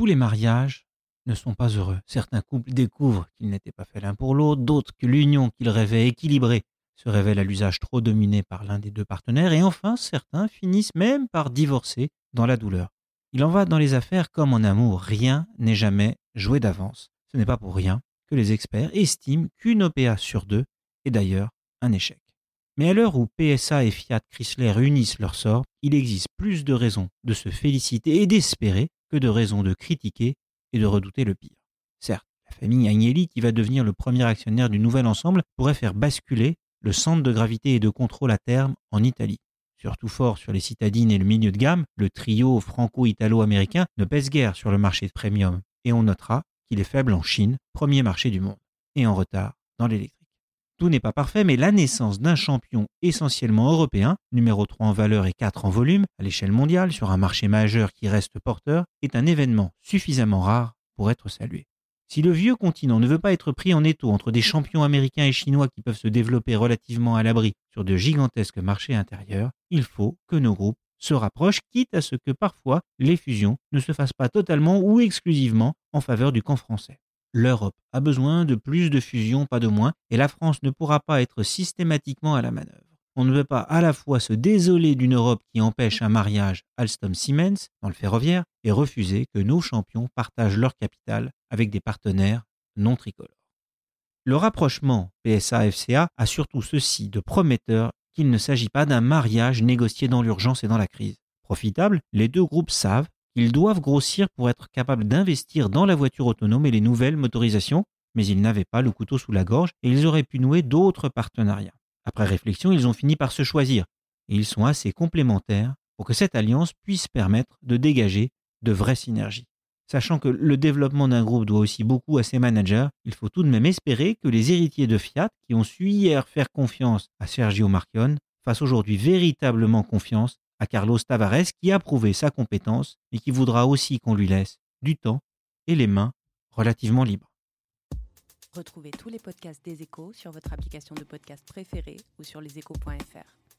Tous les mariages ne sont pas heureux. Certains couples découvrent qu'ils n'étaient pas faits l'un pour l'autre, d'autres que l'union qu'ils rêvaient équilibrée se révèle à l'usage trop dominé par l'un des deux partenaires, et enfin certains finissent même par divorcer dans la douleur. Il en va dans les affaires comme en amour, rien n'est jamais joué d'avance. Ce n'est pas pour rien que les experts estiment qu'une OPA sur deux est d'ailleurs un échec. Mais à l'heure où PSA et Fiat Chrysler unissent leur sort, il existe plus de raisons de se féliciter et d'espérer que de raisons de critiquer et de redouter le pire. Certes, la famille Agnelli, qui va devenir le premier actionnaire du nouvel ensemble, pourrait faire basculer le centre de gravité et de contrôle à terme en Italie. Surtout fort sur les citadines et le milieu de gamme, le trio franco-italo-américain ne pèse guère sur le marché premium, et on notera qu'il est faible en Chine, premier marché du monde, et en retard dans l'électrique. Tout n'est pas parfait, mais la naissance d'un champion essentiellement européen, numéro 3 en valeur et 4 en volume, à l'échelle mondiale, sur un marché majeur qui reste porteur, est un événement suffisamment rare pour être salué. Si le vieux continent ne veut pas être pris en étau entre des champions américains et chinois qui peuvent se développer relativement à l'abri sur de gigantesques marchés intérieurs, il faut que nos groupes se rapprochent, quitte à ce que parfois les fusions ne se fassent pas totalement ou exclusivement en faveur du camp français. L'Europe a besoin de plus de fusions, pas de moins, et la France ne pourra pas être systématiquement à la manœuvre. On ne veut pas à la fois se désoler d'une Europe qui empêche un mariage Alstom-Siemens dans le ferroviaire et refuser que nos champions partagent leur capital avec des partenaires non tricolores. Le rapprochement PSA-FCA a surtout ceci de prometteur qu'il ne s'agit pas d'un mariage négocié dans l'urgence et dans la crise. Profitable, les deux groupes savent qu'ils doivent grossir pour être capables d'investir dans la voiture autonome et les nouvelles motorisations, mais ils n'avaient pas le couteau sous la gorge et ils auraient pu nouer d'autres partenariats. Après réflexion, ils ont fini par se choisir, et ils sont assez complémentaires pour que cette alliance puisse permettre de dégager de vraies synergies. Sachant que le développement d'un groupe doit aussi beaucoup à ses managers, il faut tout de même espérer que les héritiers de Fiat, qui ont su hier faire confiance à Sergio Marchionne, fassent aujourd'hui véritablement confiance à Carlos Tavares, qui a prouvé sa compétence et qui voudra aussi qu'on lui laisse du temps et les mains relativement libres. Retrouvez tous les podcasts des échos sur votre application de podcast préférée ou sur leséchos.fr.